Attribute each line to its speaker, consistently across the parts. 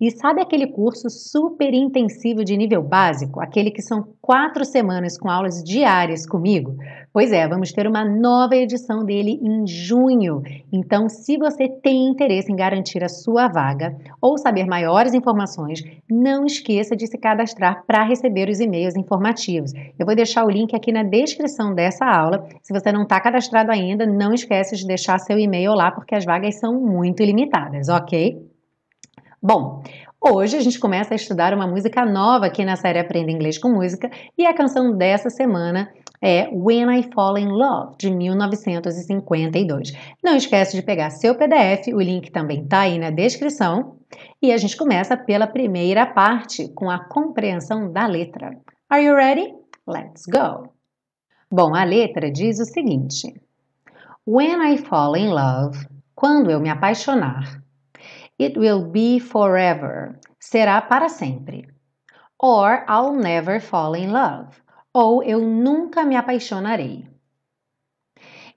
Speaker 1: E sabe aquele curso super intensivo de nível básico, aquele que são quatro semanas com aulas diárias comigo? Pois é, vamos ter uma nova edição dele em junho. Então, se você tem interesse em garantir a sua vaga ou saber maiores informações, não esqueça de se cadastrar para receber os e-mails informativos. Eu vou deixar o link aqui na descrição dessa aula. Se você não está cadastrado ainda, não esqueça de deixar seu e-mail lá, porque as vagas são muito limitadas, ok? Bom, hoje a gente começa a estudar uma música nova aqui na série Aprenda Inglês com Música e a canção dessa semana é When I Fall in Love, de 1952. Não esquece de pegar seu PDF, o link também está aí na descrição. E a gente começa pela primeira parte, com a compreensão da letra. Are you ready? Let's go! Bom, a letra diz o seguinte: When I fall in love, quando eu me apaixonar, It will be forever. Será para sempre. Or I'll never fall in love. Ou eu nunca me apaixonarei.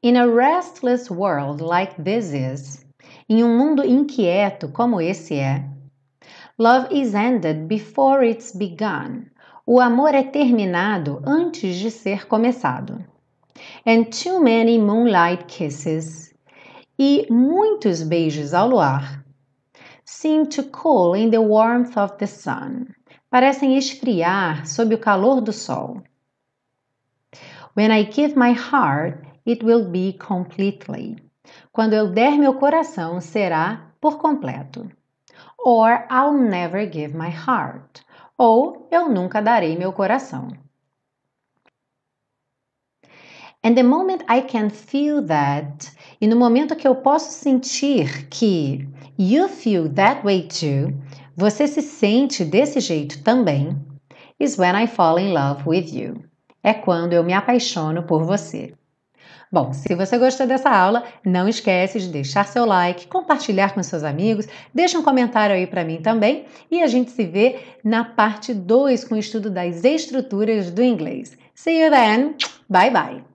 Speaker 1: In a restless world like this is, em um mundo inquieto como esse é, love is ended before it's begun. O amor é terminado antes de ser começado. And too many moonlight kisses. E muitos beijos ao luar seem to cool in the warmth of the sun. Parecem esfriar sob o calor do sol. When I give my heart, it will be completely. Quando eu der meu coração, será por completo. Or I'll never give my heart. Ou eu nunca darei meu coração. And the moment I can feel that, e no momento que eu posso sentir que You feel that way too. Você se sente desse jeito também. Is when I fall in love with you. É quando eu me apaixono por você. Bom, se você gostou dessa aula, não esquece de deixar seu like, compartilhar com seus amigos, deixa um comentário aí para mim também e a gente se vê na parte 2 com o estudo das estruturas do inglês. See you then. Bye bye.